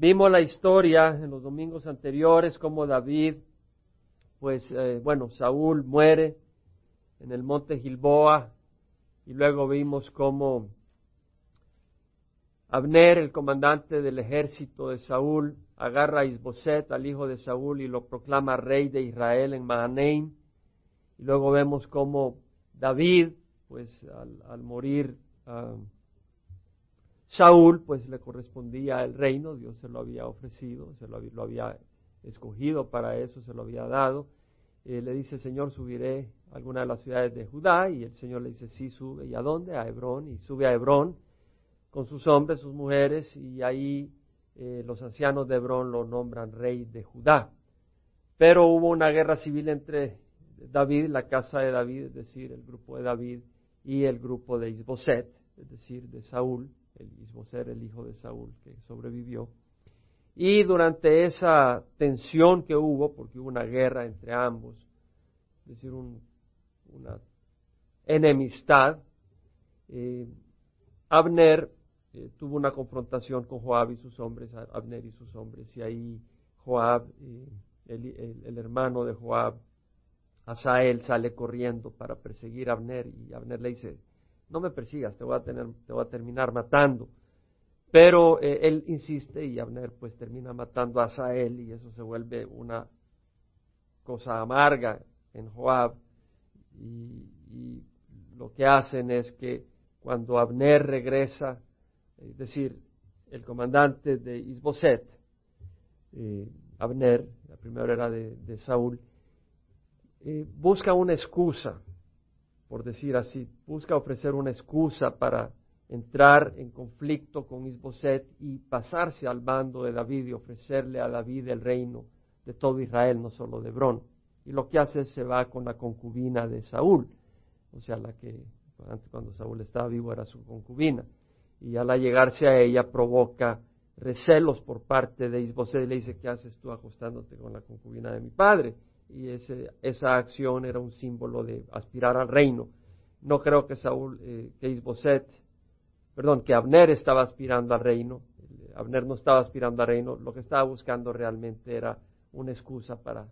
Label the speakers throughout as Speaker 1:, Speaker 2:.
Speaker 1: Vimos la historia en los domingos anteriores, como David, pues eh, bueno, Saúl muere en el monte Gilboa y luego vimos cómo Abner, el comandante del ejército de Saúl, agarra a Isboset, al hijo de Saúl, y lo proclama rey de Israel en Mahanaim. Y luego vemos cómo David, pues al, morir ah, Saúl, pues le correspondía el reino, Dios se lo había ofrecido, se lo, había escogido para eso, se lo había dado. Eh, le dice, Señor, subiré a alguna de las ciudades de Judá, y el Señor le dice, sí, sube. ¿Y a dónde? A Hebrón, y sube a Hebrón con sus hombres, sus mujeres, y ahí eh, los ancianos de Hebrón lo nombran rey de Judá. Pero hubo una guerra civil entre David, la casa de David, es decir, el grupo de David, y el grupo de Isboset, es decir, de Saúl, el Isboset, el hijo de Saúl, que sobrevivió. Y durante esa tensión que hubo, porque hubo una guerra entre ambos, es decir, una enemistad, eh, Abner eh, tuvo una confrontación con Joab y sus hombres, Abner y sus hombres, y ahí Joab, eh, el, hermano de Joab, Asael, sale corriendo para perseguir a Abner, y Abner le dice, no me persigas, te voy a, tener, te voy a terminar matando. Pero eh, él insiste y Abner pues termina matando a Asael y eso se vuelve una cosa amarga en Joab. Y, y lo que hacen es que cuando Abner regresa es decir, el comandante de Isboset, eh, Abner, la primera era de, Saúl, eh, busca una excusa, por decir así, busca ofrecer una excusa para entrar en conflicto con Isboset y pasarse al bando de David y ofrecerle a David el reino de todo Israel, no solo de Hebrón. Y lo que hace es se va con la concubina de Saúl, o sea, la que antes cuando Saúl estaba vivo era su concubina y al allegarse a ella provoca recelos por parte de Isboset y le dice, ¿qué haces tú acostándote con la concubina de mi padre? Y ese, esa acción era un símbolo de aspirar al reino. No creo que Saúl, eh, que Isboset, perdón, que Abner estaba aspirando al reino. Abner no estaba aspirando al reino. Lo que estaba buscando realmente era una excusa para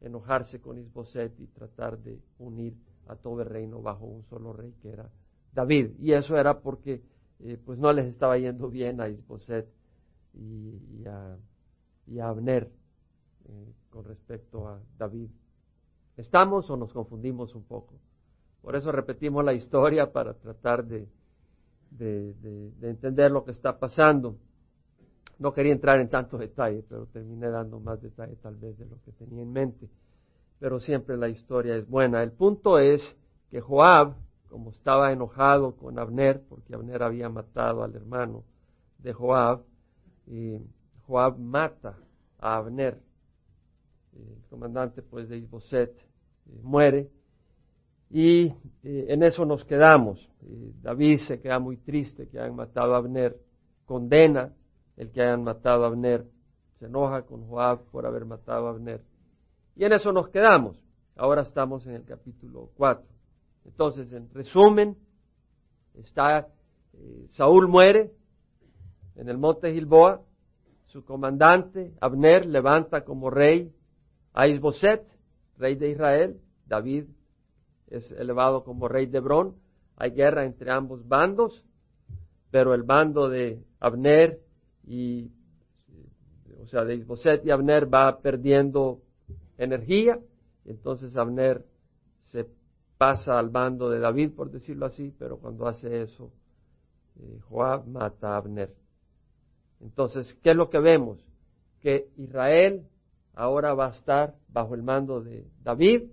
Speaker 1: enojarse con Isboset y tratar de unir a todo el reino bajo un solo rey que era David. Y eso era porque eh, pues no les estaba yendo bien a Isboset y, a, Abner eh, con respecto a David. ¿Estamos o nos confundimos un poco? Por eso repetimos la historia para tratar de, de, entender lo que está pasando. No quería entrar en tanto detalle, pero terminé dando más detalle tal vez de lo que tenía en mente. Pero siempre la historia es buena. El punto es que Joab como estaba enojado con Abner, porque Abner había matado al hermano de Joab, y Joab mata a Abner. El comandante pues de Isboset eh, muere y eh, en eso nos quedamos. David se queda muy triste que hayan matado a Abner, condena el que hayan matado a Abner, se enoja con Joab por haber matado a Abner. Y en eso nos quedamos. Ahora estamos en el capítulo 4. Entonces, en resumen, está eh, Saúl muere en el monte Gilboa, su comandante Abner levanta como rey a Isboset, rey de Israel, David es elevado como rey de Hebrón, hay guerra entre ambos bandos, pero el bando de Abner y o sea, de Isboset y Abner va perdiendo energía, entonces Abner se pasa al bando de David, por decirlo así, pero cuando hace eso, eh, Joab mata a Abner. Entonces, ¿qué es lo que vemos? Que Israel ahora va a estar bajo el mando de David,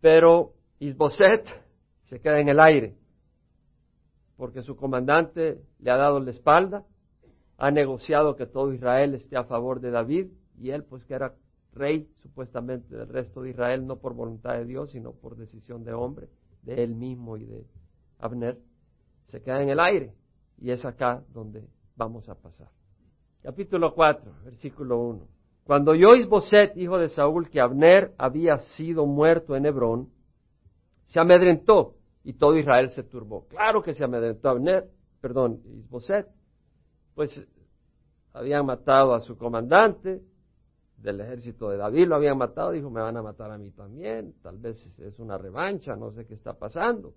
Speaker 1: pero Isboset se queda en el aire, porque su comandante le ha dado la espalda, ha negociado que todo Israel esté a favor de David, y él, pues que era rey supuestamente del resto de Israel, no por voluntad de Dios, sino por decisión de hombre, de él mismo y de Abner, se queda en el aire. Y es acá donde vamos a pasar. Capítulo 4, versículo 1. Cuando oyó Isboset, hijo de Saúl, que Abner había sido muerto en Hebrón, se amedrentó y todo Israel se turbó. Claro que se amedrentó Abner, perdón, Isboset. Pues habían matado a su comandante del ejército de David, lo habían matado, dijo, me van a matar a mí también, tal vez es una revancha, no sé qué está pasando.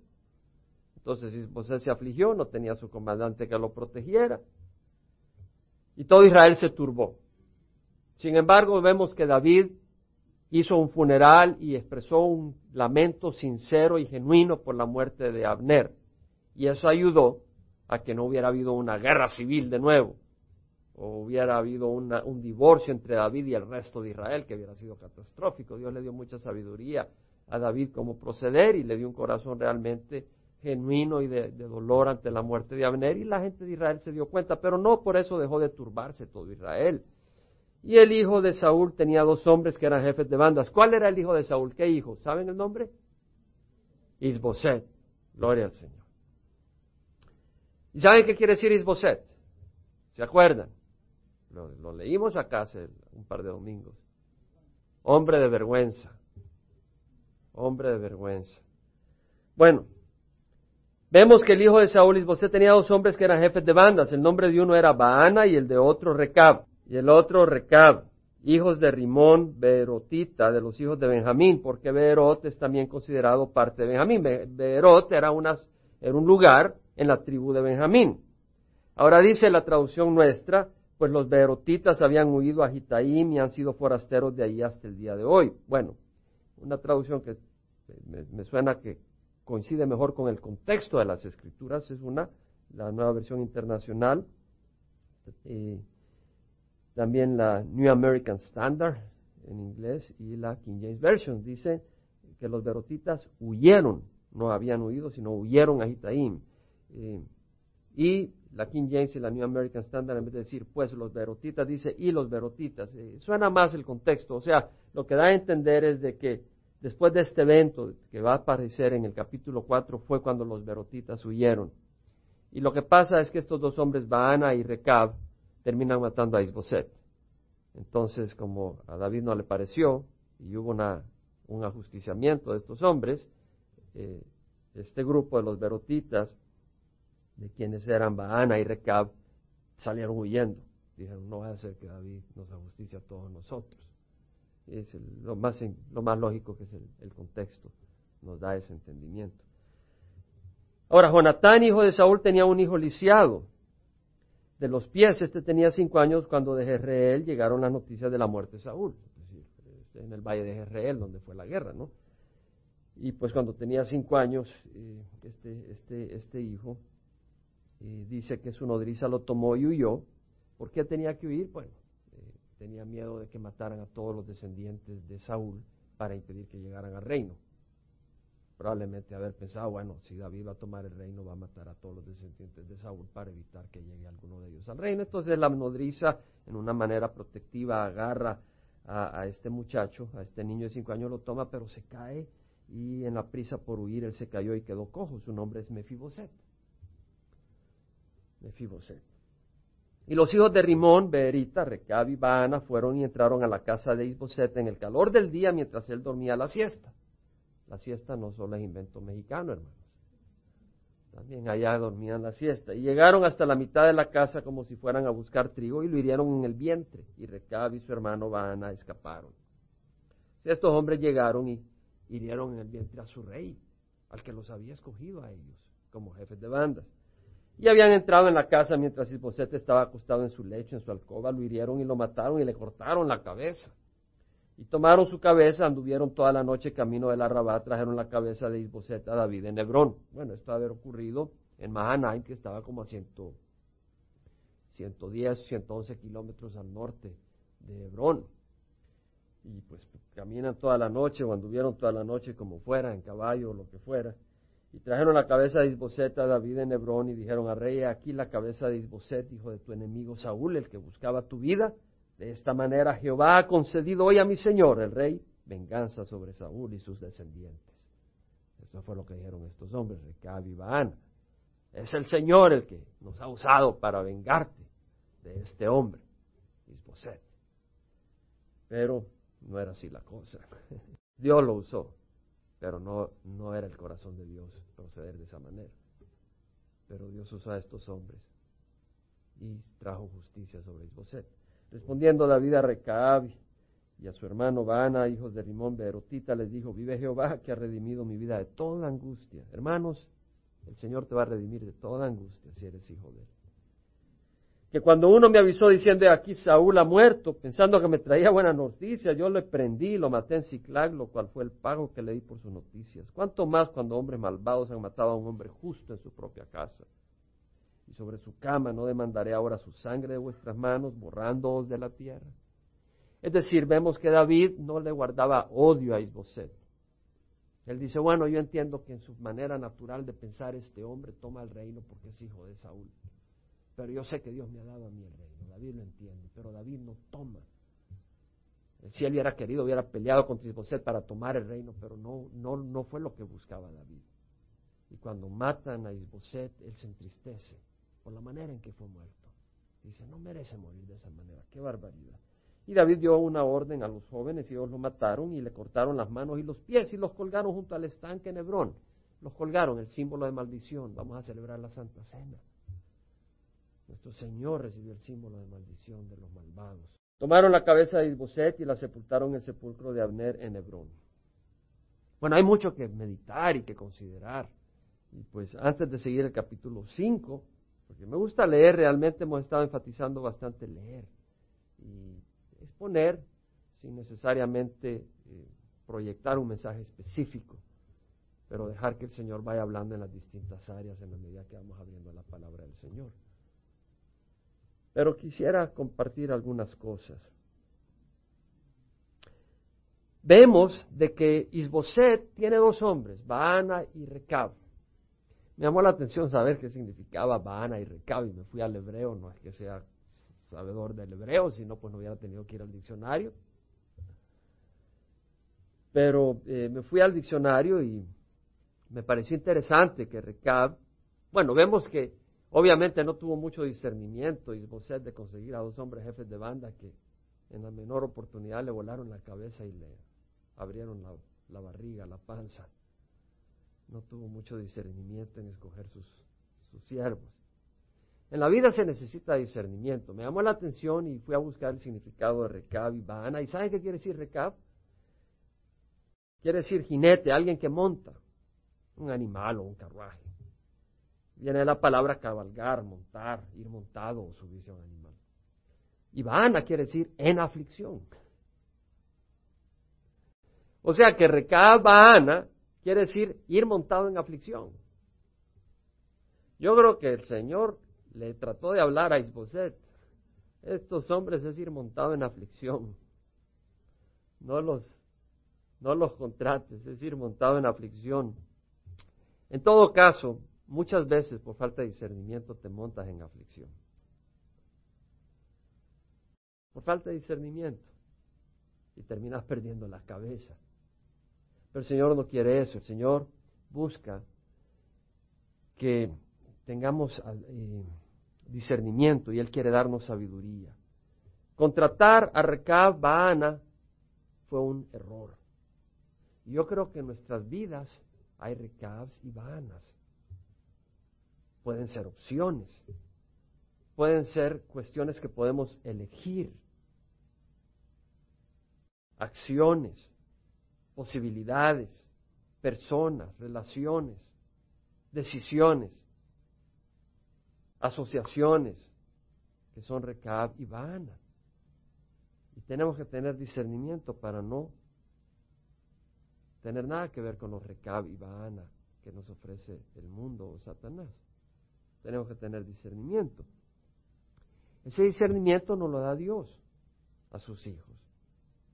Speaker 1: Entonces Isbosé se afligió, no tenía su comandante que lo protegiera. Y todo Israel se turbó. Sin embargo, vemos que David hizo un funeral y expresó un lamento sincero y genuino por la muerte de Abner. Y eso ayudó a que no hubiera habido una guerra civil de nuevo, o hubiera habido un divorcio entre David y el resto de Israel, que hubiera sido catastrófico. Dios le dio mucha sabiduría a David cómo proceder y le dio un corazón realmente genuino y de, de, dolor ante la muerte de Abner y la gente de Israel se dio cuenta, pero no por eso dejó de turbarse todo Israel. Y el hijo de Saúl tenía dos hombres que eran jefes de bandas. ¿Cuál era el hijo de Saúl? ¿Qué hijo? ¿Saben el nombre? Isboset. Gloria al Señor. ¿Y saben qué quiere decir Isboset? ¿Se acuerdan? Lo, lo leímos acá hace un par de domingos. Hombre de vergüenza. Hombre de vergüenza. Bueno, vemos que el hijo de Saúl Isboset tenía dos hombres que eran jefes de bandas. El nombre de uno era Baana y el de otro Recab y el otro Recab, hijos de Rimón, Berotita, de los hijos de Benjamín, porque Berot es también considerado parte de Benjamín. Berot era, un lugar en la tribu de Benjamín. Ahora dice la traducción nuestra, pues los Berotitas habían huido a Gitaim y han sido forasteros de allí hasta el día de hoy. Bueno, una traducción que me, suena que coincide mejor con el contexto de las escrituras es una, la nueva versión internacional. Eh, también la New American Standard en inglés y la King James Version. Dice que los berotitas huyeron, no habían huido, sino huyeron a Gitaim. Eh, y la King James y la New American Standard, en vez de decir, pues los berotitas, dice, y los berotitas. Eh, suena más el contexto. O sea, lo que da a entender es de que después de este evento que va a aparecer en el capítulo 4 fue cuando los berotitas huyeron. Y lo que pasa es que estos dos hombres, Baana y Recab, terminan matando a Isboset. Entonces, como a David no le pareció y hubo un ajusticiamiento de estos hombres, eh, este grupo de los berotitas, de quienes eran Baana y Recab, salieron huyendo. Dijeron, no va a ser que David nos ajusticie a todos nosotros. Es lo, más, lógico que es el, el contexto, nos da ese entendimiento. Ahora, Jonatán, hijo de Saúl, tenía un hijo lisiado, de los pies. Este tenía cinco años cuando de Jezreel llegaron las noticias de la muerte de Saúl, en el valle de Jezreel, donde fue la guerra, ¿no? Y pues cuando tenía cinco años, eh, este, este, este hijo eh, dice que su nodriza lo tomó y huyó. ¿Por qué tenía que huir? Bueno, eh, tenía miedo de que mataran a todos los descendientes de Saúl para impedir que llegaran al reino probablemente haber pensado, bueno, si David va a tomar el reino, va a matar a todos los descendientes de Saúl para evitar que llegue alguno de ellos al reino. Entonces la nodriza, en una manera protectiva, agarra a, este muchacho, a este niño de cinco años, lo toma, pero se cae y en la prisa por huir él se cayó y quedó cojo. Su nombre es Mefiboset. Mefiboset. Y los hijos de Rimón, Berita, Recab y Baana fueron y entraron a la casa de Isboset en el calor del día mientras él dormía la siesta. La siesta no solo es invento mexicano, hermanos. También allá dormían la siesta. Y llegaron hasta la mitad de la casa como si fueran a buscar trigo y lo hirieron en el vientre. Y Recab y su hermano Baana escaparon. estos hombres llegaron y hirieron en el vientre a su rey, al que los había escogido a ellos como jefes de bandas. Y habían entrado en la casa mientras Isboset estaba acostado en su lecho, en su alcoba, lo hirieron y lo mataron y le cortaron la cabeza. Y tomaron su cabeza, anduvieron toda la noche camino de la trajeron la cabeza de Isboset a David en Hebrón. Bueno, esto haber ocurrido en Mahanaim, que estaba como a ciento, 110, 111 kilómetros al norte de Hebrón. Y pues caminan toda la noche o anduvieron toda la noche como fuera, en caballo o lo que fuera. Y trajeron la cabeza de Isboset a David en Hebrón y dijeron al rey, aquí la cabeza de Isboset, hijo de tu enemigo Saúl, el que buscaba tu vida de esta manera Jehová ha concedido hoy a mi Señor, el rey, venganza sobre Saúl y sus descendientes. Esto fue lo que dijeron estos hombres, Recab y Baana. Es el Señor el que nos ha usado para vengarte de este hombre, Isboset. Pero no era así la cosa. Dios lo usó, pero no, no era el corazón de Dios proceder de esa manera. Pero Dios usó a estos hombres y trajo justicia sobre Isboset. Respondiendo David a Recaab y a su hermano Baana, hijos de Rimón Berotita, les dijo, vive Jehová que ha redimido mi vida de toda angustia. Hermanos, el Señor te va a redimir de toda angustia si eres hijo de él. Que cuando uno me avisó diciendo, aquí Saúl ha muerto, pensando que me traía buena noticia, yo le prendí, lo maté en Ciclag, lo cual fue el pago que le di por sus noticias. ¿Cuánto más cuando hombres malvados han matado a un hombre justo en su propia casa? Y sobre su cama no demandaré ahora su sangre de vuestras manos, borrándoos de la tierra. Es decir, vemos que David no le guardaba odio a Isboset. Él dice, bueno, yo entiendo que en su manera natural de pensar este hombre toma el reino porque es hijo de Saúl. Pero yo sé que Dios me ha dado a mí el reino. David lo entiende, pero David no toma. Si él hubiera querido, hubiera peleado contra Isboset para tomar el reino, pero no, no, no fue lo que buscaba David. Y cuando matan a Isboset, él se entristece por la manera en que fue muerto. Dice, no merece morir de esa manera, qué barbaridad. Y David dio una orden a los jóvenes y ellos lo mataron y le cortaron las manos y los pies y los colgaron junto al estanque en Hebrón. Los colgaron, el símbolo de maldición. Vamos a celebrar la Santa Cena. Nuestro Señor recibió el símbolo de maldición de los malvados. Tomaron la cabeza de Isboset y la sepultaron en el sepulcro de Abner en Hebrón. Bueno, hay mucho que meditar y que considerar. Y pues antes de seguir el capítulo 5, porque me gusta leer, realmente hemos estado enfatizando bastante leer y exponer sin necesariamente eh, proyectar un mensaje específico, pero dejar que el Señor vaya hablando en las distintas áreas en la medida que vamos abriendo la palabra del Señor. Pero quisiera compartir algunas cosas. Vemos de que Isboset tiene dos hombres, Baana y Recab. Me llamó la atención saber qué significaba Baana y Recab y me fui al hebreo, no es que sea sabedor del hebreo, si no, pues no hubiera tenido que ir al diccionario. Pero eh, me fui al diccionario y me pareció interesante que Recab, bueno, vemos que obviamente no tuvo mucho discernimiento y de conseguir a dos hombres jefes de banda que en la menor oportunidad le volaron la cabeza y le abrieron la barriga, la panza no tuvo mucho discernimiento en escoger sus, siervos. En la vida se necesita discernimiento. Me llamó la atención y fui a buscar el significado de recab y Baana. ¿Y saben qué quiere decir recab? Quiere decir jinete, alguien que monta, un animal o un carruaje. Viene la palabra cabalgar, montar, ir montado o subirse a un animal. Y Baana quiere decir en aflicción. O sea que recab Baana quiere decir ir montado en aflicción. Yo creo que el Señor le trató de hablar a Isboset. Estos hombres es ir montado en aflicción. No los, no los contrates, es ir montado en aflicción. En todo caso, muchas veces por falta de discernimiento te montas en aflicción. Por falta de discernimiento. Y terminas perdiendo la cabeza. Pero el Señor no quiere eso, el Señor busca que tengamos eh, discernimiento y Él quiere darnos sabiduría. Contratar a Recab Baana fue un error. Yo creo que en nuestras vidas hay Recabs y Baanas. Pueden ser opciones, pueden ser cuestiones que podemos elegir, acciones posibilidades, personas, relaciones, decisiones, asociaciones que son Recab y Baana. Y tenemos que tener discernimiento para no tener nada que ver con los Recab y Baana que nos ofrece el mundo o Satanás. Tenemos que tener discernimiento. Ese discernimiento no lo da Dios a sus hijos,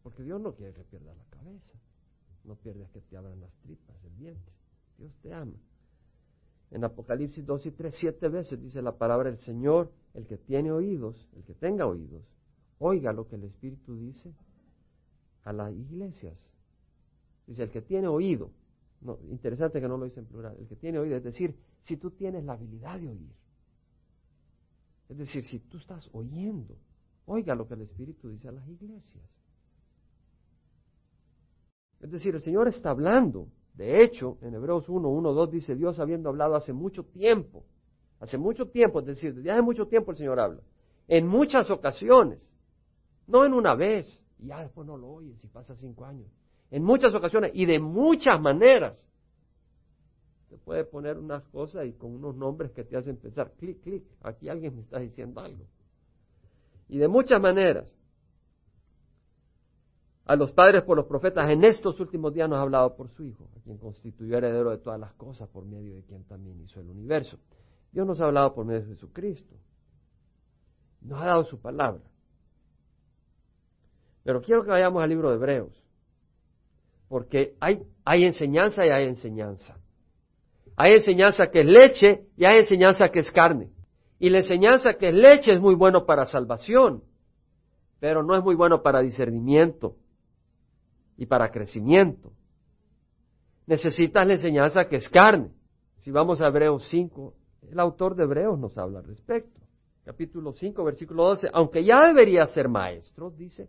Speaker 1: porque Dios no quiere que pierda la cabeza. No pierdes que te abran las tripas, el vientre. Dios te ama. En Apocalipsis 2 y 3, siete veces dice la palabra del Señor, el que tiene oídos, el que tenga oídos, oiga lo que el Espíritu dice a las iglesias. Dice, el que tiene oído, interesante que no lo dice en plural, el que tiene oído, es decir, si tú tienes la habilidad de oír, es decir, si tú estás oyendo, oiga lo que el Espíritu dice a las iglesias. Es decir, el Señor está hablando. De hecho, en Hebreos 1, 1, 2 dice Dios habiendo hablado hace mucho tiempo Hace mucho tiempo, es decir, desde hace mucho tiempo el Señor habla. En muchas ocasiones. No en una vez. Y ya después no lo oyes si pasa cinco años. En muchas ocasiones y de muchas maneras. Te puede poner unas cosas y con unos nombres que te hacen pensar, clic, clic, aquí alguien me está diciendo algo. Y de muchas maneras. A los padres por los profetas en estos últimos días nos ha hablado por su Hijo, a quien constituyó heredero de todas las cosas, por medio de quien también hizo el universo. Dios nos ha hablado por medio de Jesucristo. Nos ha dado su palabra. Pero quiero que vayamos al libro de Hebreos, porque hay, hay enseñanza y hay enseñanza. Hay enseñanza que es leche y hay enseñanza que es carne. Y la enseñanza que es leche es muy bueno para salvación, pero no es muy bueno para discernimiento y para crecimiento. Necesitas la enseñanza que es carne. Si vamos a Hebreos 5, el autor de Hebreos nos habla al respecto. Capítulo 5, versículo 12. Aunque ya debería ser maestro, dice,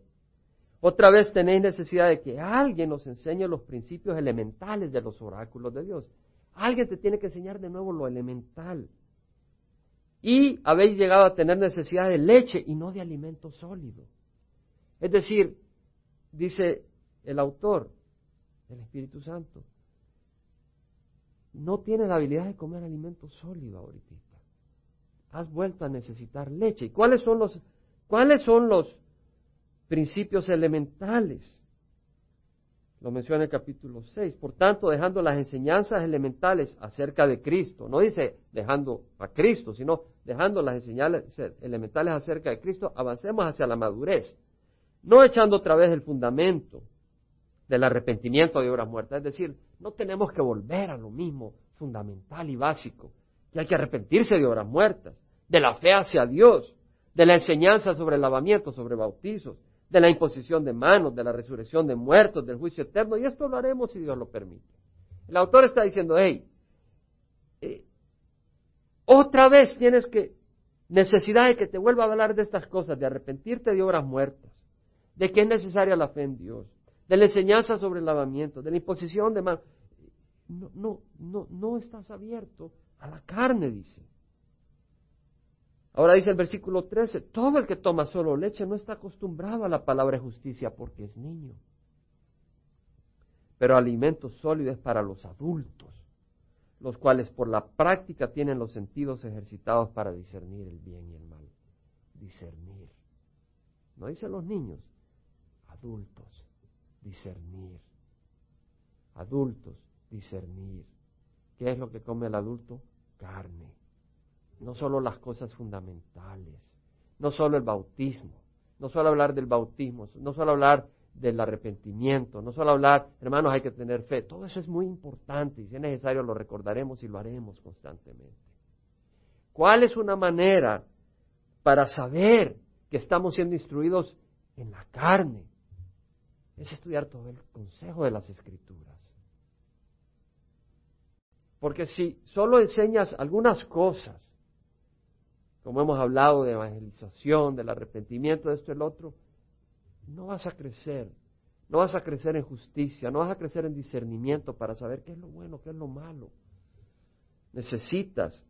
Speaker 1: otra vez tenéis necesidad de que alguien nos enseñe los principios elementales de los oráculos de Dios. Alguien te tiene que enseñar de nuevo lo elemental. Y habéis llegado a tener necesidad de leche y no de alimento sólido. Es decir, dice el autor, el Espíritu Santo, no tienes la habilidad de comer alimento sólido ahorita. Has vuelto a necesitar leche. ¿Y cuáles son los, cuáles son los principios elementales? Lo menciona el capítulo 6. Por tanto, dejando las enseñanzas elementales acerca de Cristo, no dice dejando a Cristo, sino dejando las enseñanzas elementales acerca de Cristo, avancemos hacia la madurez. No echando otra vez el fundamento del arrepentimiento de obras muertas. Es decir, no tenemos que volver a lo mismo fundamental y básico, que hay que arrepentirse de obras muertas, de la fe hacia Dios, de la enseñanza sobre el lavamiento, sobre bautizos, de la imposición de manos, de la resurrección de muertos, del juicio eterno, y esto lo haremos si Dios lo permite. El autor está diciendo, hey, eh, otra vez tienes que, necesidad de que te vuelva a hablar de estas cosas, de arrepentirte de obras muertas, de que es necesaria la fe en Dios, de la enseñanza sobre el lavamiento, de la imposición de manos. No, no, no, no estás abierto a la carne, dice. Ahora dice el versículo 13, todo el que toma solo leche no está acostumbrado a la palabra justicia porque es niño. Pero alimento sólido es para los adultos, los cuales por la práctica tienen los sentidos ejercitados para discernir el bien y el mal. Discernir. No dice los niños, adultos, discernir. Adultos, discernir. ¿Qué es lo que come el adulto? Carne no solo las cosas fundamentales, no solo el bautismo, no solo hablar del bautismo, no solo hablar del arrepentimiento, no solo hablar, hermanos, hay que tener fe, todo eso es muy importante y si es necesario lo recordaremos y lo haremos constantemente. ¿Cuál es una manera para saber que estamos siendo instruidos en la carne? Es estudiar todo el consejo de las escrituras. Porque si solo enseñas algunas cosas como hemos hablado de evangelización, del arrepentimiento, de esto y el otro, no vas a crecer, no vas a crecer en justicia, no vas a crecer en discernimiento para saber qué es lo bueno, qué es lo malo. Necesitas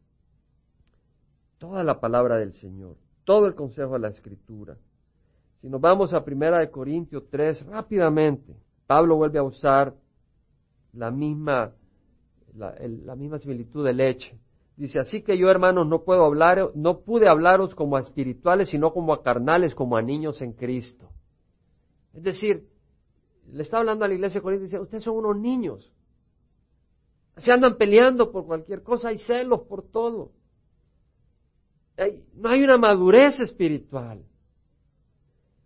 Speaker 1: toda la palabra del Señor, todo el consejo de la Escritura. Si nos vamos a Primera de Corintios 3, rápidamente, Pablo vuelve a usar la misma, la, misma similitud de leche. Dice, así que yo hermanos no puedo hablar, no pude hablaros como a espirituales, sino como a carnales, como a niños en Cristo. Es decir, le está hablando a la iglesia con dice, ustedes son unos niños. Se andan peleando por cualquier cosa, hay celos por todo. no hay una madurez espiritual.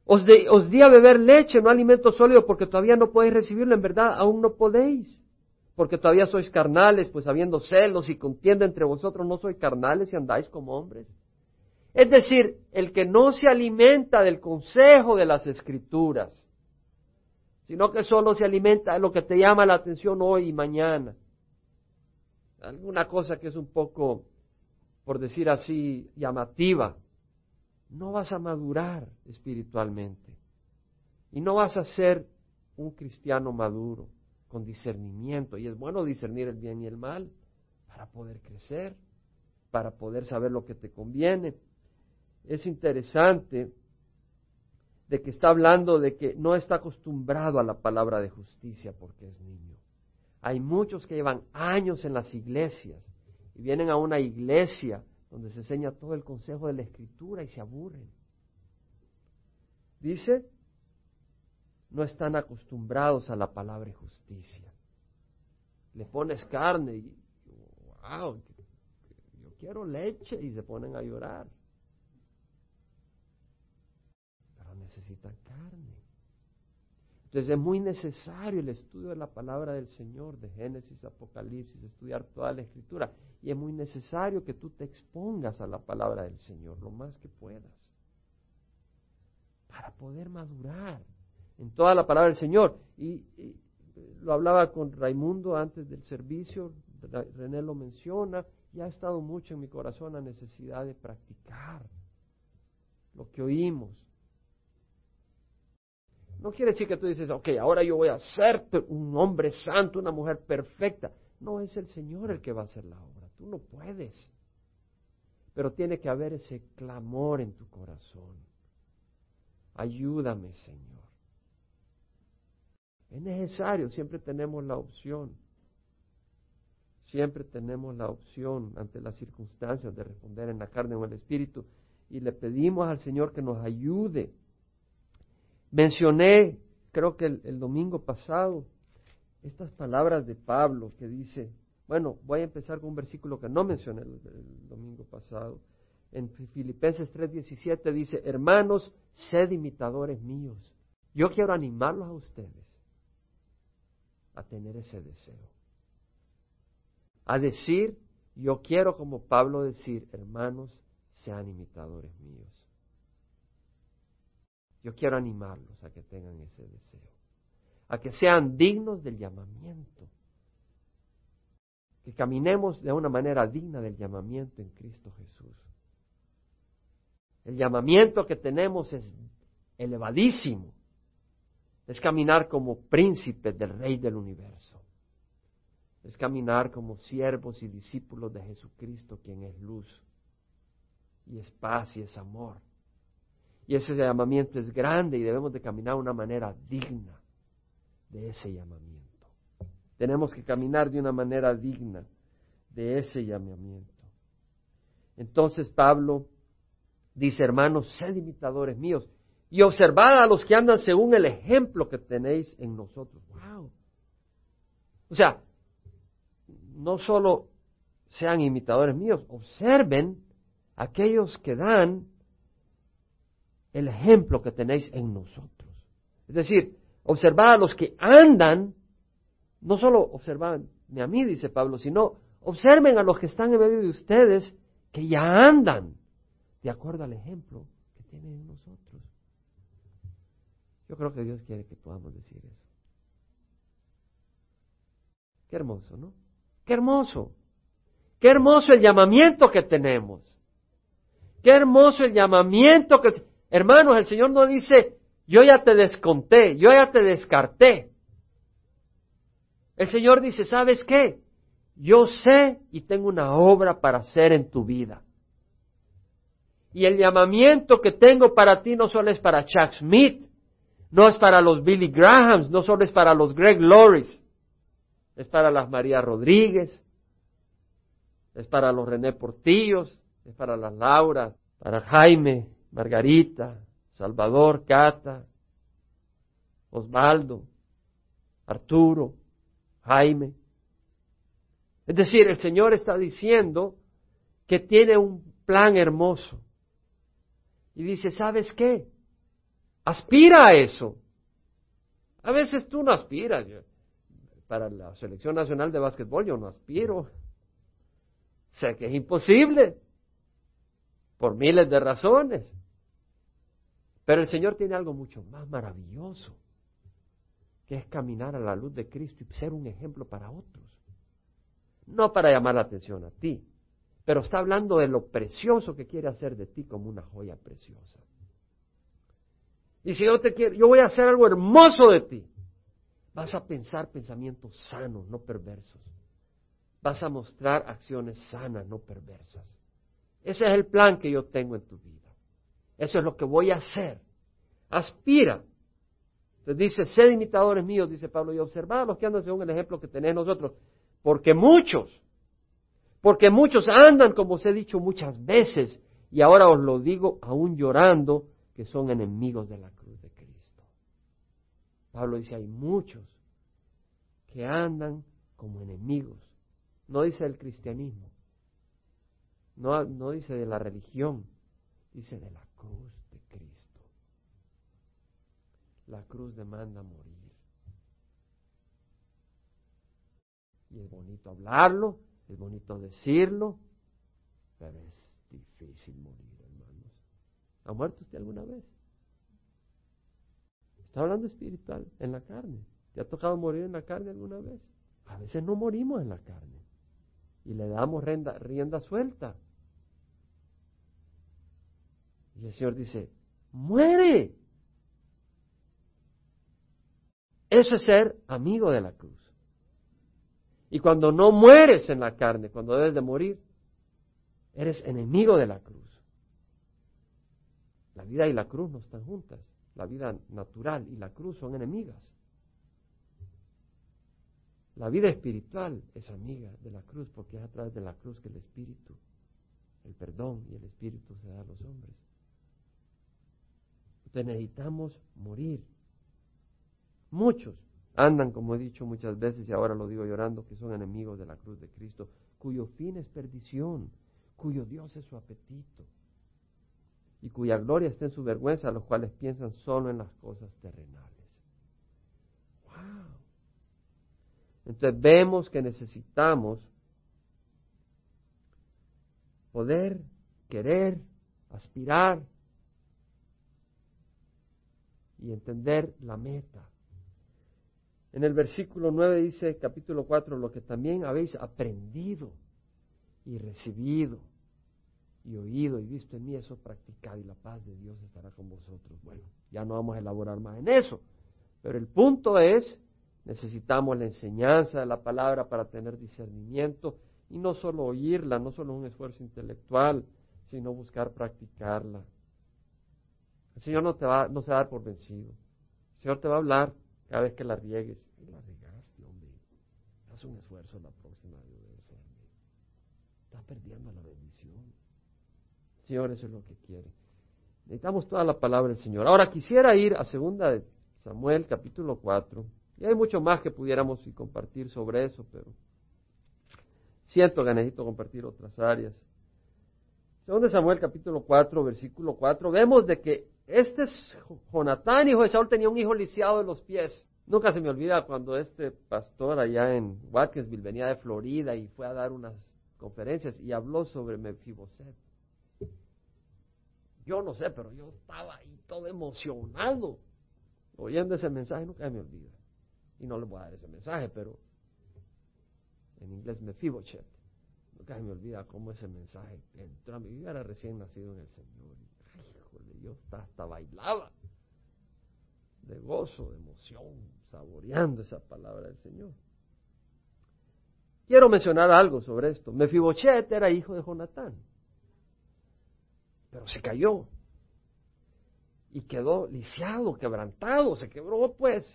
Speaker 1: Os, os di a beber leche, no alimento sólido, porque todavía no podéis recibirlo, en verdad, aún no podéis porque todavía sois carnales, pues habiendo celos y contienda entre vosotros, no sois carnales y andáis como hombres. Es decir, el que no se alimenta del consejo de las escrituras, sino que solo se alimenta de lo que te llama la atención hoy y mañana. Alguna cosa que es un poco, por decir así, llamativa. No vas a madurar espiritualmente. Y no vas a ser un cristiano maduro con discernimiento. Y es bueno discernir el bien y el mal para poder crecer. para poder saber lo que te conviene. Es interesante de que está hablando de que no está acostumbrado a la palabra de justicia porque es niño. Hay muchos que llevan años en las iglesias y vienen a una iglesia donde se enseña todo el consejo de la escritura y se aburren. Dice, no están acostumbrados a la palabra justicia. Le pones carne y, wow, yo quiero leche y se ponen a llorar. Pero necesitan carne. Entonces es muy necesario el estudio de la palabra del Señor, de Génesis, Apocalipsis, estudiar toda la escritura. Y es muy necesario que tú te expongas a la palabra del Señor lo más que puedas. Para poder madurar en toda la palabra del Señor. Y, lo hablaba con Raimundo antes del servicio, René lo menciona, y ha estado mucho en mi corazón la necesidad de practicar lo que oímos no quiere decir que tú dices, ok, ahora yo voy a ser un hombre santo, una mujer perfecta. No es el Señor el que va a hacer la obra, tú no puedes. Pero tiene que haber ese clamor en tu corazón. Ayúdame, Señor. Es necesario, siempre tenemos la opción. Siempre tenemos la opción ante las circunstancias de responder en la carne o en el espíritu. Y le pedimos al Señor que nos ayude Mencioné, creo que el, domingo pasado, estas palabras de Pablo que dice, bueno, voy a empezar con un versículo que no mencioné el, domingo pasado. En Filipenses 3:17 dice, hermanos, sed imitadores míos. Yo quiero animarlos a ustedes a tener ese deseo. A decir, yo quiero como Pablo decir, hermanos, sean imitadores míos. Yo quiero animarlos a que tengan ese deseo, a que sean dignos del llamamiento, que caminemos de una manera digna del llamamiento en Cristo Jesús. El llamamiento que tenemos es elevadísimo, es caminar como príncipes del Rey del universo, es caminar como siervos y discípulos de Jesucristo, quien es luz y es paz y es amor. Y ese llamamiento es grande y debemos de caminar de una manera digna de ese llamamiento. Tenemos que caminar de una manera digna de ese llamamiento. Entonces Pablo dice, hermanos, sed imitadores míos y observad a los que andan según el ejemplo que tenéis en nosotros. ¡Wow! O sea, no solo sean imitadores míos, observen aquellos que dan el ejemplo que tenéis en nosotros. Es decir, observad a los que andan, no solo observan a mí, dice Pablo, sino observen a los que están en medio de ustedes que ya andan de acuerdo al ejemplo que tienen en nosotros. Yo creo que Dios quiere que podamos decir eso. Qué hermoso, ¿no? Qué hermoso. Qué hermoso el llamamiento que tenemos. Qué hermoso el llamamiento que... Hermanos, el Señor no dice, yo ya te desconté, yo ya te descarté. El Señor dice, ¿sabes qué? Yo sé y tengo una obra para hacer en tu vida. Y el llamamiento que tengo para ti no solo es para Chuck Smith, no es para los Billy Grahams, no solo es para los Greg Loris, es para las María Rodríguez, es para los René Portillos, es para las Laura, para Jaime, Margarita, Salvador, Cata, Osvaldo, Arturo, Jaime. Es decir, el Señor está diciendo que tiene un plan hermoso. Y dice, ¿sabes qué? Aspira a eso. A veces tú no aspiras. Para la selección nacional de básquetbol yo no aspiro. Sé que es imposible. Por miles de razones. Pero el Señor tiene algo mucho más maravilloso, que es caminar a la luz de Cristo y ser un ejemplo para otros. No para llamar la atención a ti, pero está hablando de lo precioso que quiere hacer de ti como una joya preciosa. Y si yo te quiero, yo voy a hacer algo hermoso de ti. Vas a pensar pensamientos sanos, no perversos. Vas a mostrar acciones sanas, no perversas. Ese es el plan que yo tengo en tu vida. Eso es lo que voy a hacer. Aspira. Entonces dice, sed imitadores míos, dice Pablo, y observad a los que andan según el ejemplo que tenéis nosotros. Porque muchos, porque muchos andan, como os he dicho muchas veces, y ahora os lo digo aún llorando, que son enemigos de la cruz de Cristo. Pablo dice, hay muchos que andan como enemigos. No dice del cristianismo, no, no dice de la religión, dice de la cruz de Cristo. La cruz demanda morir. Y es bonito hablarlo, es bonito decirlo, pero es difícil morir, hermanos. ¿Ha muerto usted alguna vez? Está hablando espiritual, en la carne. ¿Te ha tocado morir en la carne alguna vez? A veces no morimos en la carne y le damos rienda, rienda suelta. Y el Señor dice, muere. Eso es ser amigo de la cruz. Y cuando no mueres en la carne, cuando debes de morir, eres enemigo de la cruz. La vida y la cruz no están juntas. La vida natural y la cruz son enemigas. La vida espiritual es amiga de la cruz porque es a través de la cruz que el espíritu, el perdón y el espíritu se da a los hombres. Entonces necesitamos morir. Muchos andan, como he dicho muchas veces y ahora lo digo llorando, que son enemigos de la cruz de Cristo, cuyo fin es perdición, cuyo Dios es su apetito y cuya gloria está en su vergüenza, los cuales piensan solo en las cosas terrenales. ¡Wow! Entonces vemos que necesitamos poder, querer, aspirar y entender la meta. En el versículo 9 dice, capítulo 4, lo que también habéis aprendido y recibido y oído y visto en mí, eso practicado y la paz de Dios estará con vosotros. Bueno, ya no vamos a elaborar más en eso, pero el punto es Necesitamos la enseñanza de la palabra para tener discernimiento y no solo oírla, no solo un esfuerzo intelectual, sino buscar practicarla. El Señor no te va, no se va a dar por vencido. El Señor te va a hablar cada vez que la riegues. Y la regaste, hombre. Haz un esfuerzo la próxima de Estás perdiendo la bendición. Señor, eso es lo que quiere. Necesitamos toda la palabra del Señor. Ahora quisiera ir a segunda de Samuel, capítulo 4. Y hay mucho más que pudiéramos compartir sobre eso, pero siento que necesito compartir otras áreas. Según Samuel capítulo 4, versículo 4, vemos de que este es Jonatán, hijo de Saúl, tenía un hijo lisiado de los pies. Nunca se me olvida cuando este pastor allá en Watkinsville venía de Florida y fue a dar unas conferencias y habló sobre Mefiboset. Yo no sé, pero yo estaba ahí todo emocionado oyendo ese mensaje, nunca me olvida y no le voy a dar ese mensaje, pero en inglés Mefibochet. Nunca se me olvida cómo ese mensaje entró a mi vida, era recién nacido en el Señor. Yo hasta, bailaba de gozo, de emoción, saboreando esa palabra del Señor. Quiero mencionar algo sobre esto. Mefibochet era hijo de Jonatán, pero se cayó y quedó lisiado, quebrantado, se quebró pues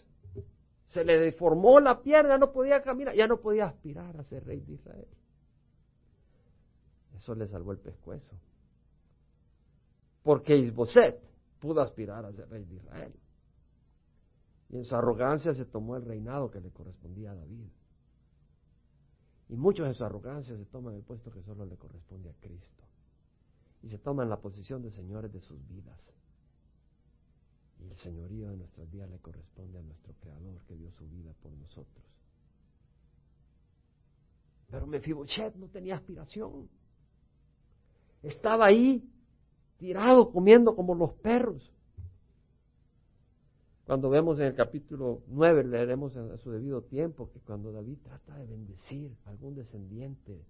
Speaker 1: se le deformó la pierna, no podía caminar, ya no podía aspirar a ser rey de Israel. Eso le salvó el pescuezo. Porque Isboset pudo aspirar a ser rey de Israel. Y en su arrogancia se tomó el reinado que le correspondía a David. Y muchos en su arrogancia se toman el puesto que solo le corresponde a Cristo. Y se toman la posición de señores de sus vidas. Y el señorío de nuestras vidas le corresponde a nuestro Creador que dio su vida por nosotros. Pero Mefiboshet no tenía aspiración. Estaba ahí, tirado, comiendo como los perros. Cuando vemos en el capítulo 9, leeremos a su debido tiempo que cuando David trata de bendecir a algún descendiente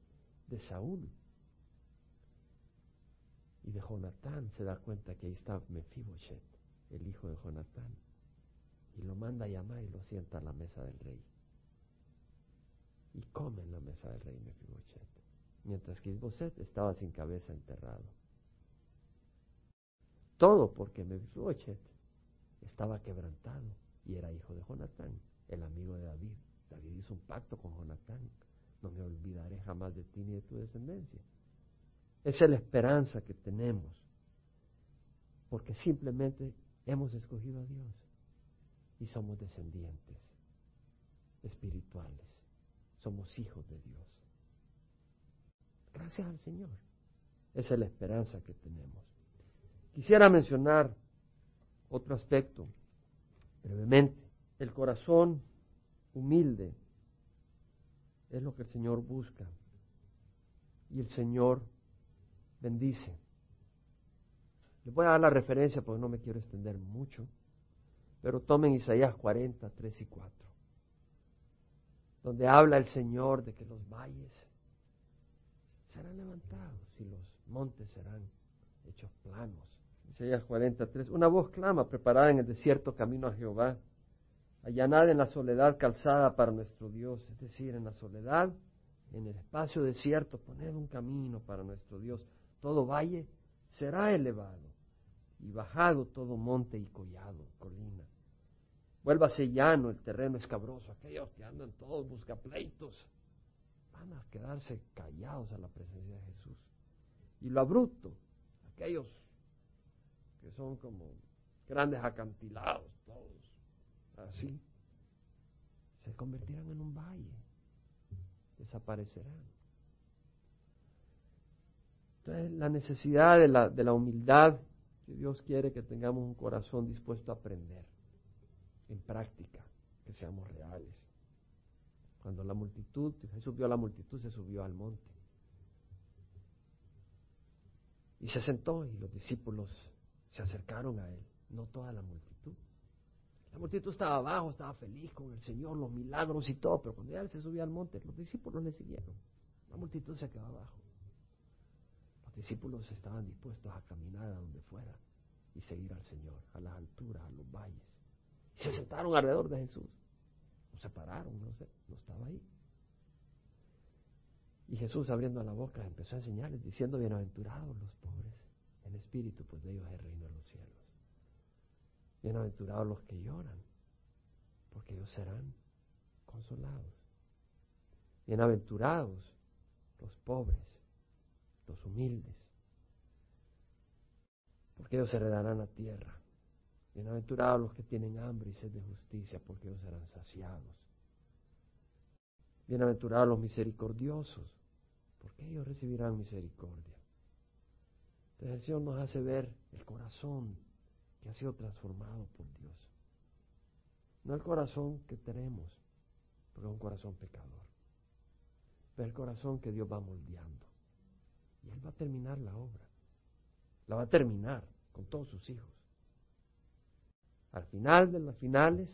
Speaker 1: de Saúl y de Jonatán, se da cuenta que ahí está Mefiboshet el hijo de Jonatán, y lo manda a llamar y lo sienta a la mesa del rey. Y come en la mesa del rey Mefiboshet. mientras que Isboset estaba sin cabeza enterrado. Todo porque Mefiboshet estaba quebrantado y era hijo de Jonatán, el amigo de David. David hizo un pacto con Jonatán. No me olvidaré jamás de ti ni de tu descendencia. Esa es la esperanza que tenemos, porque simplemente hemos escogido a Dios y somos descendientes espirituales, somos hijos de Dios. Gracias al Señor. Esa es la esperanza que tenemos. Quisiera mencionar otro aspecto brevemente. El corazón humilde es lo que el Señor busca y el Señor bendice. Les voy a dar la referencia porque no me quiero extender mucho, pero tomen Isaías 40, 3 y 4, donde habla el Señor de que los valles serán levantados y los montes serán hechos planos. Isaías 43. Una voz clama, preparada en el desierto camino a Jehová. Allanad en la soledad calzada para nuestro Dios. Es decir, en la soledad, en el espacio desierto, poned un camino para nuestro Dios. Todo valle será elevado y bajado todo monte y collado, colina. Vuélvase llano el terreno escabroso. Aquellos que andan todos buscapleitos van a quedarse callados a la presencia de Jesús. Y lo abrupto, aquellos que son como grandes acantilados, todos así, se convertirán en un valle, desaparecerán. Entonces, la necesidad de la, de la humildad, que Dios quiere que tengamos un corazón dispuesto a aprender en práctica, que seamos reales. Cuando la multitud, Jesús vio a la multitud, se subió al monte. Y se sentó y los discípulos se acercaron a él, no toda la multitud. La multitud estaba abajo, estaba feliz con el Señor, los milagros y todo, pero cuando él se subió al monte, los discípulos le siguieron. La multitud se quedó abajo. Los discípulos estaban dispuestos a caminar a donde fuera y seguir al Señor, a las alturas, a los valles. Y se sentaron alrededor de Jesús. No se pararon, no sé, no estaba ahí. Y Jesús abriendo la boca empezó a enseñarles diciendo, bienaventurados los pobres en espíritu, pues de ellos es el reino de los cielos. Bienaventurados los que lloran, porque ellos serán consolados. Bienaventurados los pobres, los humildes, porque ellos heredarán la tierra. Bienaventurados los que tienen hambre y sed de justicia, porque ellos serán saciados. Bienaventurados los misericordiosos, porque ellos recibirán misericordia. Entonces el Señor nos hace ver el corazón que ha sido transformado por Dios. No el corazón que tenemos, porque es un corazón pecador. Pero el corazón que Dios va moldeando. Y Él va a terminar la obra. La va a terminar con todos sus hijos. Al final de las finales,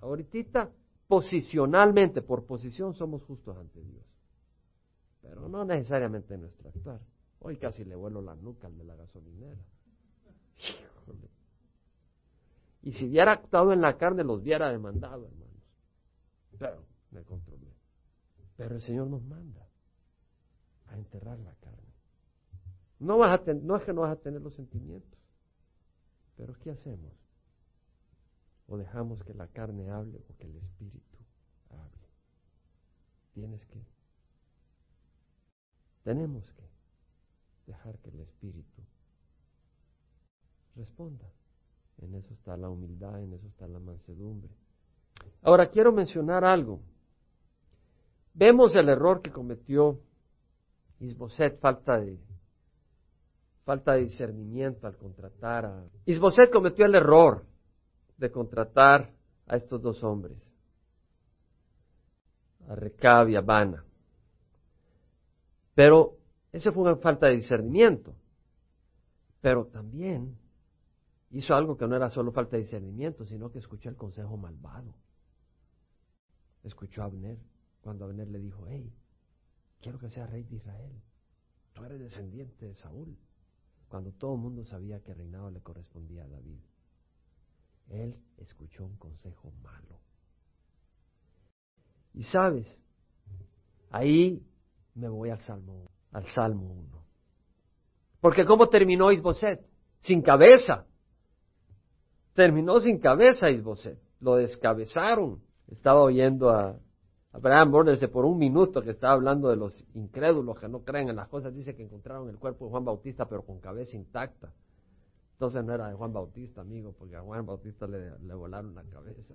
Speaker 1: ahorita, posicionalmente, por posición, somos justos ante Dios. Pero no necesariamente en nuestro actuar. Hoy casi le vuelo la nuca al de la gasolinera. Y si hubiera actuado en la carne, los hubiera demandado, hermanos. Pero me controlé. Pero el Señor nos manda a enterrar la carne. No, vas a no es que no vas a tener los sentimientos. Pero ¿qué hacemos? O dejamos que la carne hable o que el Espíritu hable. Tienes que. Tenemos que dejar que el Espíritu responda. En eso está la humildad, en eso está la mansedumbre. Ahora quiero mencionar algo. Vemos el error que cometió Isboset, falta de falta de discernimiento al contratar a Isboset cometió el error de contratar a estos dos hombres, a Recab y a Bana. Pero esa fue una falta de discernimiento. Pero también hizo algo que no era solo falta de discernimiento, sino que escuchó el consejo malvado. Escuchó a Abner cuando Abner le dijo, hey, quiero que sea rey de Israel. Tú eres descendiente de Saúl. Cuando todo el mundo sabía que el reinado le correspondía a David. Él escuchó un consejo malo. Y sabes, ahí Me voy al Salmo, al Salmo 1. Porque ¿cómo terminó Isboset? Sin cabeza. Terminó sin cabeza Isboset. Lo descabezaron. Estaba oyendo a Abraham Borders por un minuto que estaba hablando de los incrédulos que no creen en las cosas. Dice que encontraron el cuerpo de Juan Bautista pero con cabeza intacta. Entonces no era de Juan Bautista, amigo, porque a Juan Bautista le, le volaron la cabeza.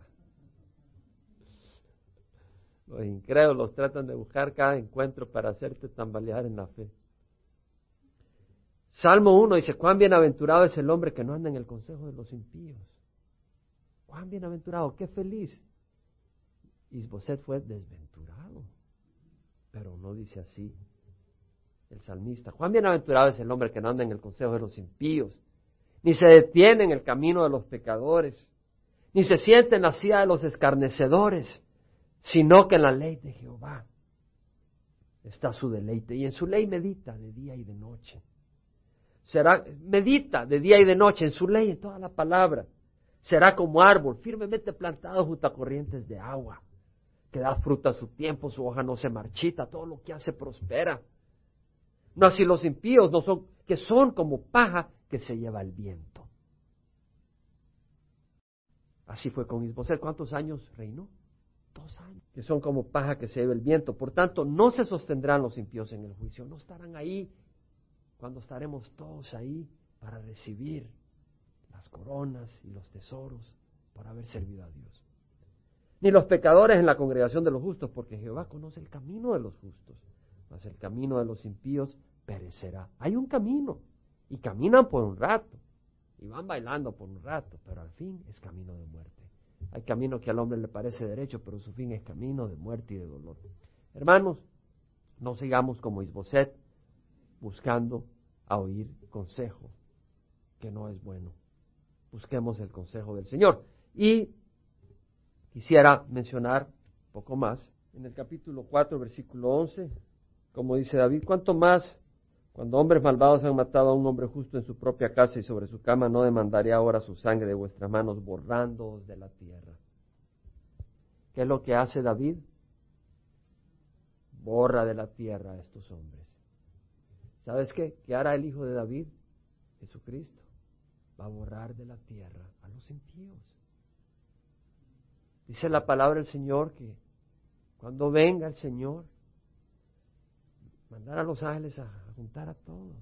Speaker 1: Los incrédulos tratan de buscar cada encuentro para hacerte tambalear en la fe. Salmo 1 dice, cuán bienaventurado es el hombre que no anda en el consejo de los impíos. Cuán bienaventurado, qué feliz. Isboset fue desventurado, pero no dice así el salmista. Cuán bienaventurado es el hombre que no anda en el consejo de los impíos, ni se detiene en el camino de los pecadores, ni se siente en la silla de los escarnecedores, sino que en la ley de Jehová está su deleite, y en su ley medita de día y de noche. Será, medita de día y de noche en su ley, en toda la palabra. Será como árbol firmemente plantado junto a corrientes de agua, que da fruta a su tiempo, su hoja no se marchita, todo lo que hace prospera. No así los impíos, no son, que son como paja que se lleva el viento. Así fue con Isboset. ¿Cuántos años reinó? Que son como paja que se lleva el viento. Por tanto, no se sostendrán los impíos en el juicio. No estarán ahí cuando estaremos todos ahí para recibir las coronas y los tesoros por haber servido a Dios. Ni los pecadores en la congregación de los justos, porque Jehová conoce el camino de los justos, mas el camino de los impíos perecerá. Hay un camino, y caminan por un rato y van bailando por un rato, pero al fin es camino de muerte. Hay camino que al hombre le parece derecho, pero su fin es camino de muerte y de dolor. Hermanos, no sigamos como Isboset buscando a oír consejo, que no es bueno. Busquemos el consejo del Señor. Y quisiera mencionar poco más en el capítulo 4, versículo 11, como dice David, ¿cuánto más cuando hombres malvados han matado a un hombre justo en su propia casa y sobre su cama, no demandaré ahora su sangre de vuestras manos, borrándoos de la tierra. ¿Qué es lo que hace David? Borra de la tierra a estos hombres. ¿Sabes qué? ¿Qué hará el Hijo de David? Jesucristo. Va a borrar de la tierra a los impíos. Dice la palabra del Señor que cuando venga el Señor, mandar a los ángeles a a todos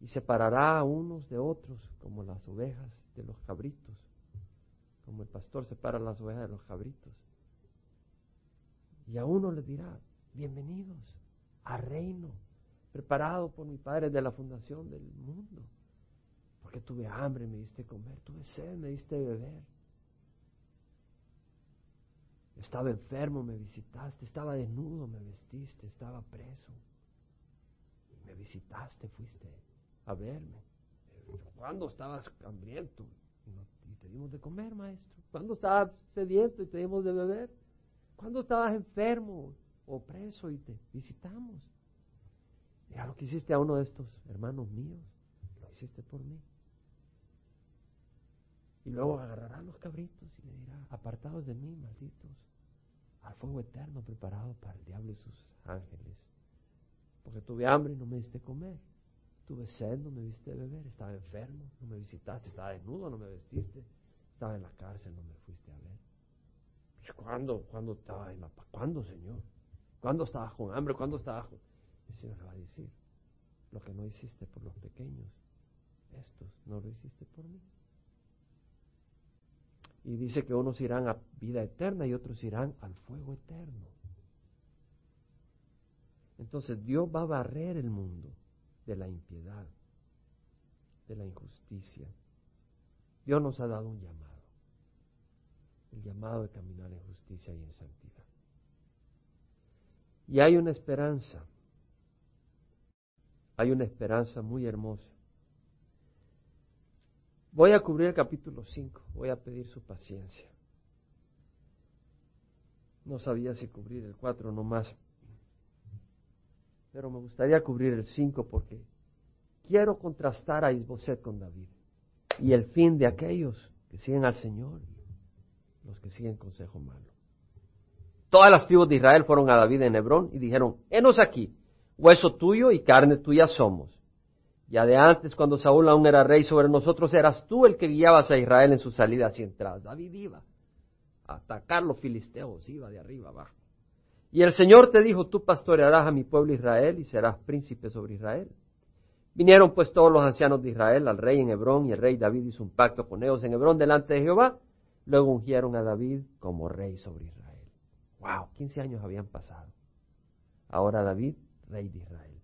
Speaker 1: y separará a unos de otros como las ovejas de los cabritos, como el pastor separa las ovejas de los cabritos. Y a uno le dirá, bienvenidos al reino preparado por mi Padre de la fundación del mundo, porque tuve hambre, me diste comer, tuve sed, me diste beber. Estaba enfermo, me visitaste, estaba desnudo, me vestiste, estaba preso. Me visitaste, fuiste a verme. ¿Cuándo estabas hambriento? Y te dimos de comer, maestro. ¿Cuándo estabas sediento y te dimos de beber? ¿Cuándo estabas enfermo o preso y te visitamos? Mira lo que hiciste a uno de estos hermanos míos. Lo hiciste por mí. Y luego agarrará los cabritos y le dirá, apartados de mí, malditos, al fuego eterno preparado para el diablo y sus ángeles. Porque tuve hambre y no me diste comer. Tuve sed, no me diste beber. Estaba enfermo, no me visitaste. Estaba desnudo, no me vestiste. Estaba en la cárcel, no me fuiste a ver. Pues, ¿Cuándo? ¿Cuándo estaba en la ¿Cuándo, Señor? ¿Cuándo estabas con hambre? ¿Cuándo estabas con...? El Señor le va a decir, lo que no hiciste por los pequeños, estos no lo hiciste por mí. Y dice que unos irán a vida eterna y otros irán al fuego eterno. Entonces Dios va a barrer el mundo de la impiedad, de la injusticia. Dios nos ha dado un llamado, el llamado de caminar en justicia y en santidad. Y hay una esperanza, hay una esperanza muy hermosa. Voy a cubrir el capítulo 5, voy a pedir su paciencia. No sabía si cubrir el 4 nomás, pero me gustaría cubrir el 5 porque quiero contrastar a Isboset con David y el fin de aquellos que siguen al Señor los que siguen consejo malo. Todas las tribus de Israel fueron a David en Hebrón y dijeron, henos aquí, hueso tuyo y carne tuya somos. Ya de antes, cuando Saúl aún era rey sobre nosotros, eras tú el que guiabas a Israel en sus salidas y entradas. David iba a atacar los filisteos, iba de arriba abajo. Y el Señor te dijo, tú pastorearás a mi pueblo Israel y serás príncipe sobre Israel. Vinieron pues todos los ancianos de Israel al rey en Hebrón y el rey David hizo un pacto con ellos en Hebrón delante de Jehová. Luego ungieron a David como rey sobre Israel. Wow, 15 años habían pasado. Ahora David, rey de Israel.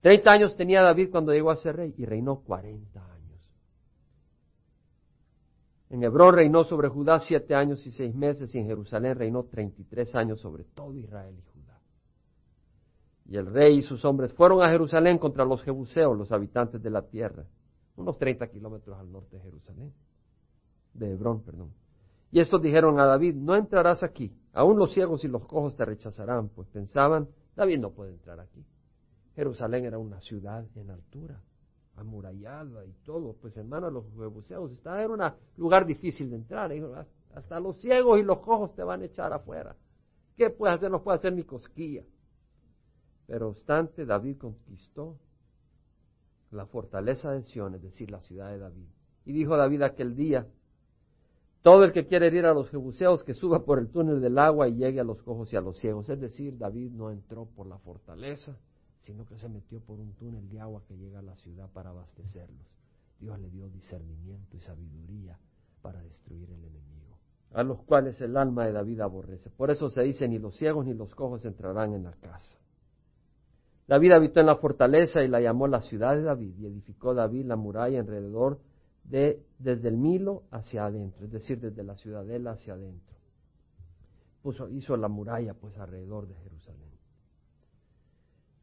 Speaker 1: 30 años tenía David cuando llegó a ser rey y reinó 40 años. En Hebrón reinó sobre Judá siete años y seis meses y en Jerusalén reinó 33 años sobre todo Israel y Judá. Y el rey y sus hombres fueron a Jerusalén contra los jebuseos, los habitantes de la tierra, unos 30 kilómetros al norte de Jerusalén, de Hebrón, perdón. Y estos dijeron a David, no entrarás aquí, aún los ciegos y los cojos te rechazarán, pues pensaban, David no puede entrar aquí. Jerusalén era una ciudad en altura, amurallada y todo, pues hermano, los jebuseos, estaba en un lugar difícil de entrar, hasta los ciegos y los cojos te van a echar afuera. ¿Qué puede hacer? No puede hacer ni cosquilla. Pero obstante, David conquistó la fortaleza de Sion, es decir, la ciudad de David. Y dijo David aquel día, todo el que quiere ir a los jebuseos, que suba por el túnel del agua y llegue a los cojos y a los ciegos. Es decir, David no entró por la fortaleza, sino que se metió por un túnel de agua que llega a la ciudad para abastecerlos. Dios le dio discernimiento y sabiduría para destruir el enemigo, a los cuales el alma de David aborrece. Por eso se dice, ni los ciegos ni los cojos entrarán en la casa. David habitó en la fortaleza y la llamó la ciudad de David, y edificó David la muralla alrededor de, desde el Milo hacia adentro, es decir, desde la ciudadela hacia adentro. Puso, hizo la muralla pues alrededor de Jerusalén.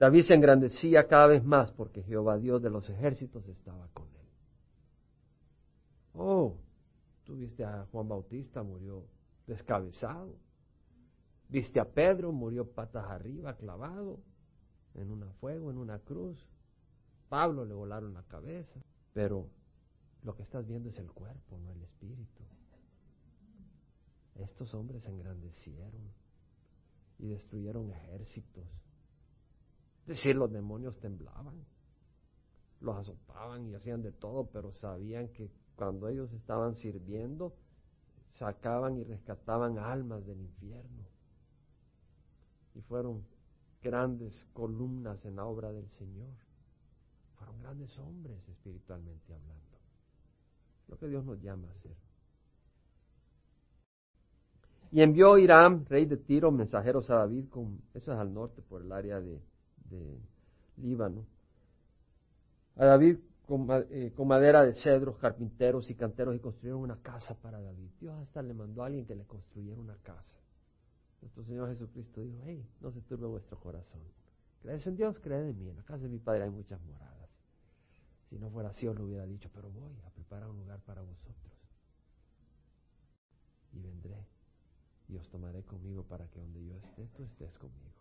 Speaker 1: David se engrandecía cada vez más porque Jehová Dios de los ejércitos estaba con él. Oh, tú viste a Juan Bautista, murió descabezado. Viste a Pedro, murió patas arriba, clavado en un fuego, en una cruz. Pablo le volaron la cabeza, pero lo que estás viendo es el cuerpo, no el espíritu. Estos hombres se engrandecieron y destruyeron ejércitos. Es decir, los demonios temblaban, los azotaban y hacían de todo, pero sabían que cuando ellos estaban sirviendo, sacaban y rescataban almas del infierno. Y fueron grandes columnas en la obra del Señor. Fueron grandes hombres espiritualmente hablando lo que Dios nos llama a hacer. Y envió Hiram, rey de Tiro, mensajeros a David, con, eso es al norte, por el área de, Líbano, a David con, eh, con, madera de cedros, carpinteros y canteros y construyeron una casa para David. Dios hasta le mandó a alguien que le construyera una casa. Nuestro Señor Jesucristo dijo, hey, no se turbe vuestro corazón. ¿Crees en Dios? Cree en mí. En la casa de mi Padre hay muchas moradas. Si no fuera así, os lo hubiera dicho, pero voy a preparar un lugar para vosotros. Y vendré y os tomaré conmigo para que donde yo esté, tú estés conmigo.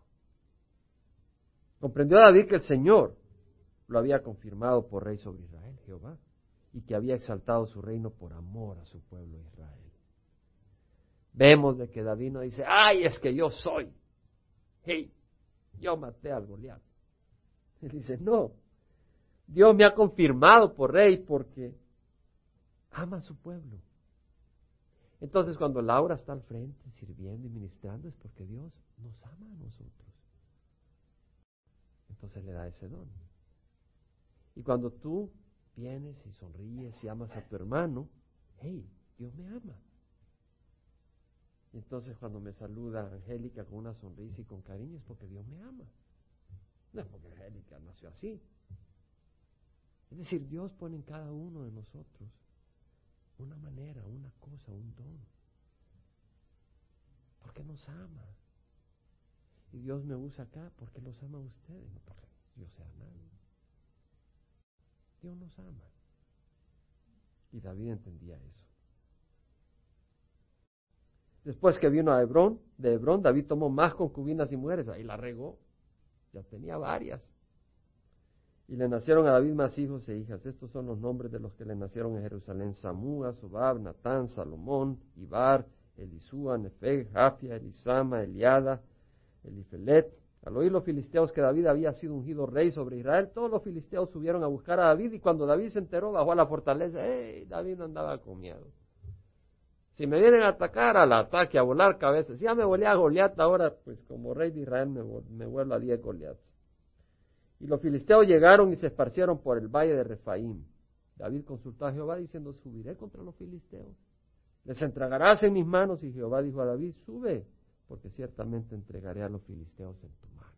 Speaker 1: Comprendió David que el Señor lo había confirmado por rey sobre Israel, Jehová, y que había exaltado su reino por amor a su pueblo Israel. Vemos de que David no dice, ay, es que yo soy. Hey, yo maté al Goliat. Él dice, no, Dios me ha confirmado por rey porque ama a su pueblo. Entonces cuando Laura está al frente sirviendo y ministrando es porque Dios nos ama a nosotros. Entonces le da ese don. Y cuando tú vienes y sonríes y amas a tu hermano, hey, Dios me ama. entonces cuando me saluda Angélica con una sonrisa y con cariño es porque Dios me ama. No es porque Angélica nació así. Es decir, Dios pone en cada uno de nosotros una manera, una cosa, un don. Porque nos ama. Y Dios me usa acá porque los ama a ustedes, no porque yo sea nadie. Dios nos ama. Y David entendía eso. Después que vino a Hebrón, de Hebrón, David tomó más concubinas y mujeres, ahí la regó, ya tenía varias. Y le nacieron a David más hijos e hijas. Estos son los nombres de los que le nacieron en Jerusalén: Samúa, Sobab, Natán, Salomón, Ibar, Elisúa, Nefeg, Jafia, Elisama, Eliada, Elifelet. Al oír los filisteos que David había sido ungido rey sobre Israel, todos los filisteos subieron a buscar a David y cuando David se enteró bajó a la fortaleza. ¡Ey! David no andaba con miedo. Si me vienen a atacar, al ataque, a volar cabezas. Si ya me volé a Goliat, ahora pues como rey de Israel me, me vuelvo a 10 Goliat. Y los filisteos llegaron y se esparcieron por el valle de Refaim. David consultó a Jehová diciendo, subiré contra los filisteos. Les entregarás en mis manos. Y Jehová dijo a David, sube, porque ciertamente entregaré a los filisteos en tu mano.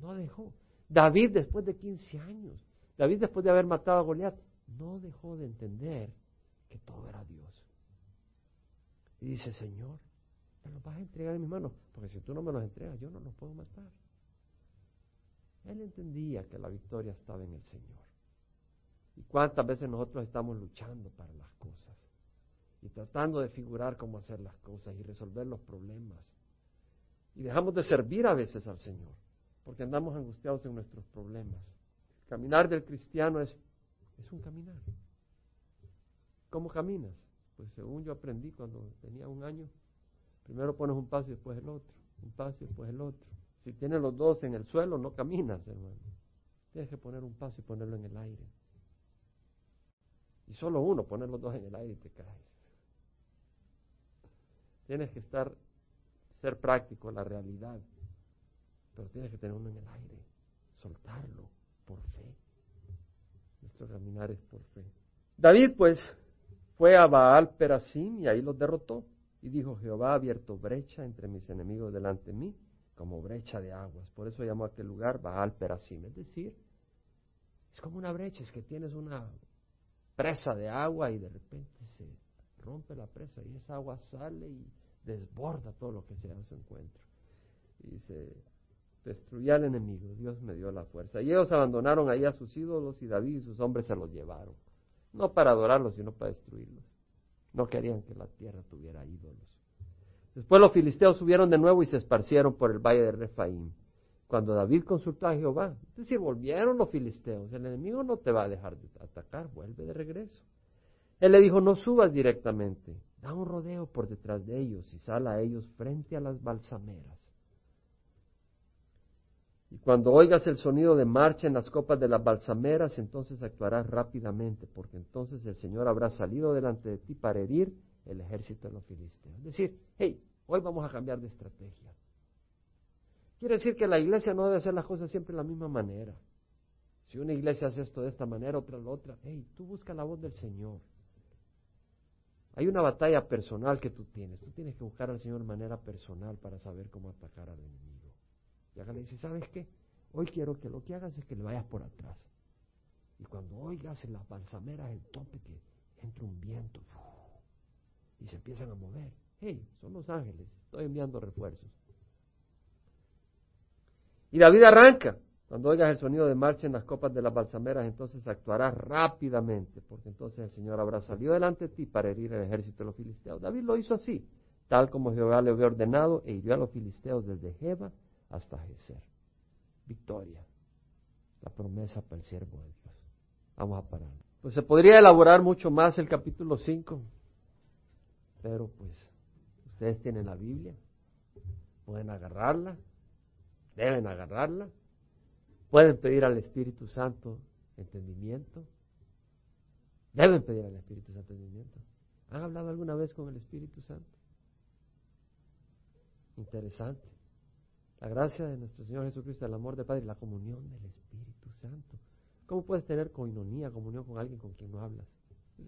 Speaker 1: No dejó. David después de 15 años, David después de haber matado a Goliat, no dejó de entender que todo era Dios. Y dice, Señor, me los vas a entregar en mis manos, porque si tú no me los entregas, yo no los puedo matar. Él entendía que la victoria estaba en el Señor. ¿Y cuántas veces nosotros estamos luchando para las cosas? Y tratando de figurar cómo hacer las cosas y resolver los problemas. Y dejamos de servir a veces al Señor, porque andamos angustiados en nuestros problemas. El caminar del cristiano es, es un caminar. ¿Cómo caminas? Pues según yo aprendí cuando tenía un año, primero pones un paso y después el otro, un paso y después el otro. Si tienes los dos en el suelo, no caminas, hermano. Tienes que poner un paso y ponerlo en el aire. Y solo uno, poner los dos en el aire y te caes. Tienes que estar, ser práctico la realidad, pero tienes que tener uno en el aire, soltarlo por fe. Nuestro caminar es por fe. David, pues, fue a Baal Perasim y ahí los derrotó. Y dijo, Jehová ha abierto brecha entre mis enemigos delante de mí, como brecha de aguas. Por eso llamó a aquel lugar Baal Perasim. Es decir, es como una brecha, es que tienes una presa de agua y de repente se rompe la presa y esa agua sale y desborda todo lo que se hace encuentro. Y se destruye al enemigo. Dios me dio la fuerza. Y ellos abandonaron ahí a sus ídolos y David y sus hombres se los llevaron. No para adorarlos, sino para destruirlos. No querían que la tierra tuviera ídolos. Después los filisteos subieron de nuevo y se esparcieron por el valle de Refaim. Cuando David consultó a Jehová, es decir, volvieron los filisteos, el enemigo no te va a dejar de atacar, vuelve de regreso. Él le dijo, no subas directamente, da un rodeo por detrás de ellos y sal a ellos frente a las balsameras. Y cuando oigas el sonido de marcha en las copas de las balsameras, entonces actuarás rápidamente, porque entonces el Señor habrá salido delante de ti para herir el ejército de los filisteos. Es decir, hey, hoy vamos a cambiar de estrategia. Quiere decir que la iglesia no debe hacer las cosas siempre de la misma manera. Si una iglesia hace esto de esta manera, otra la otra, hey, tú busca la voz del Señor. Hay una batalla personal que tú tienes. Tú tienes que buscar al Señor de manera personal para saber cómo atacar al enemigo. Y acá le dice, ¿sabes qué? Hoy quiero que lo que hagas es que le vayas por atrás. Y cuando oigas en las balsameras el tope que entra un viento y se empiezan a mover. Hey, son los ángeles, estoy enviando refuerzos. Y David arranca. Cuando oigas el sonido de marcha en las copas de las balsameras, entonces actuarás rápidamente, porque entonces el Señor habrá salido delante de ti para herir el ejército de los filisteos. David lo hizo así, tal como Jehová le había ordenado, e hirió a los filisteos desde Jeba hasta Geser. Victoria. La promesa para el siervo de Dios. Vamos a parar. Pues se podría elaborar mucho más el capítulo 5, pero pues ustedes tienen la Biblia, pueden agarrarla, deben agarrarla, pueden pedir al Espíritu Santo entendimiento, deben pedir al Espíritu Santo entendimiento. ¿Han hablado alguna vez con el Espíritu Santo? Interesante. La gracia de nuestro Señor Jesucristo, el amor de Padre y la comunión del Espíritu Santo. ¿Cómo puedes tener coinonía, comunión con alguien con quien no hablas?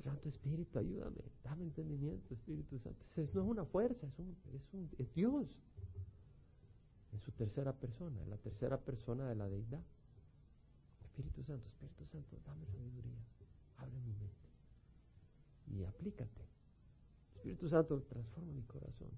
Speaker 1: Santo Espíritu, ayúdame, dame entendimiento, Espíritu Santo. no es una fuerza, es, un, es, un, es Dios. En su tercera persona, en la tercera persona de la deidad. Espíritu Santo, Espíritu Santo, dame sabiduría, en mi mente y aplícate. Espíritu Santo, transforma mi corazón.